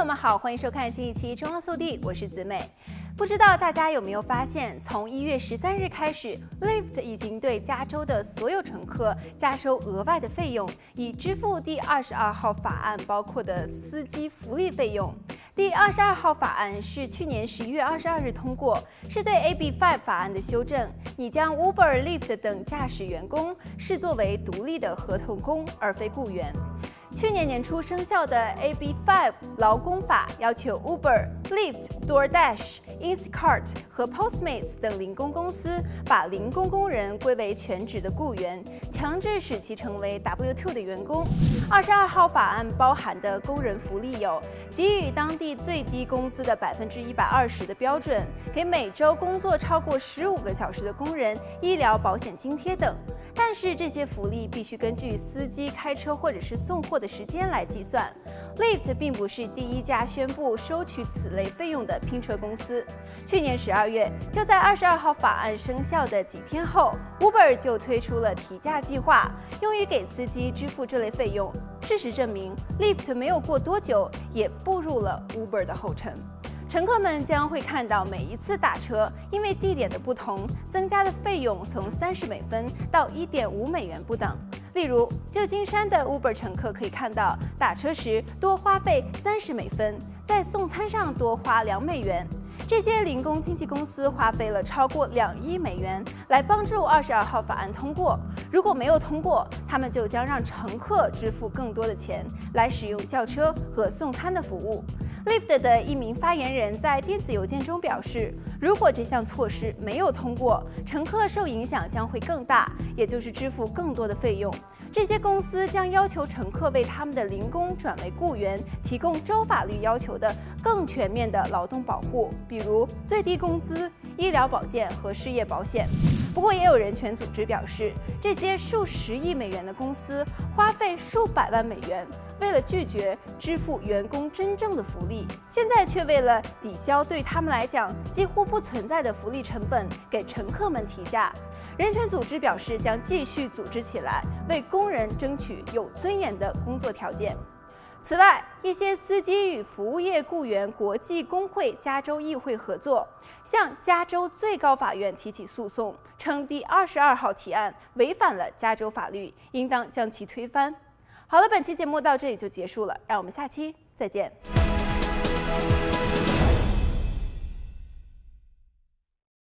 朋友们好，欢迎收看新一期《中央速递》，我是子美。不知道大家有没有发现，从一月十三日开始，Lyft 已经对加州的所有乘客加收额外的费用，以支付第二十二号法案包括的司机福利费用。第二十二号法案是去年十一月二十二日通过，是对 AB5 法案的修正，你将 Uber、Lyft 等驾驶员工视作为独立的合同工，而非雇员。去年年初生效的 AB5 劳工法要求 Uber、Lyft、DoorDash、Instacart 和 Postmates 等零工公司把零工工人归为全职的雇员，强制使其成为 W2 的员工。二十二号法案包含的工人福利有：给予当地最低工资的百分之一百二十的标准，给每周工作超过十五个小时的工人医疗保险津贴等。但是这些福利必须根据司机开车或者是送货的时间来计算。Lyft 并不是第一家宣布收取此类费用的拼车公司。去年十二月，就在二十二号法案生效的几天后，Uber 就推出了提价计划，用于给司机支付这类费用。事实证明，Lyft 没有过多久也步入了 Uber 的后尘。乘客们将会看到，每一次打车，因为地点的不同，增加的费用从三十美分到一点五美元不等。例如，旧金山的 Uber 乘客可以看到，打车时多花费三十美分，在送餐上多花两美元。这些零工经纪公司花费了超过两亿美元来帮助二十二号法案通过。如果没有通过，他们就将让乘客支付更多的钱来使用轿车和送餐的服务。Lyft 的一名发言人在电子邮件中表示，如果这项措施没有通过，乘客受影响将会更大，也就是支付更多的费用。这些公司将要求乘客为他们的零工转为雇员提供州法律要求的更全面的劳动保护，比如最低工资、医疗保健和失业保险。不过，也有人权组织表示，这接数十亿美元的公司花费数百万美元，为了拒绝支付员工真正的福利，现在却为了抵消对他们来讲几乎不存在的福利成本，给乘客们提价。人权组织表示，将继续组织起来，为工人争取有尊严的工作条件。此外，一些司机与服务业雇员国际工会加州议会合作，向加州最高法院提起诉讼，称第二十二号提案违反了加州法律，应当将其推翻。好了，本期节目到这里就结束了，让我们下期再见。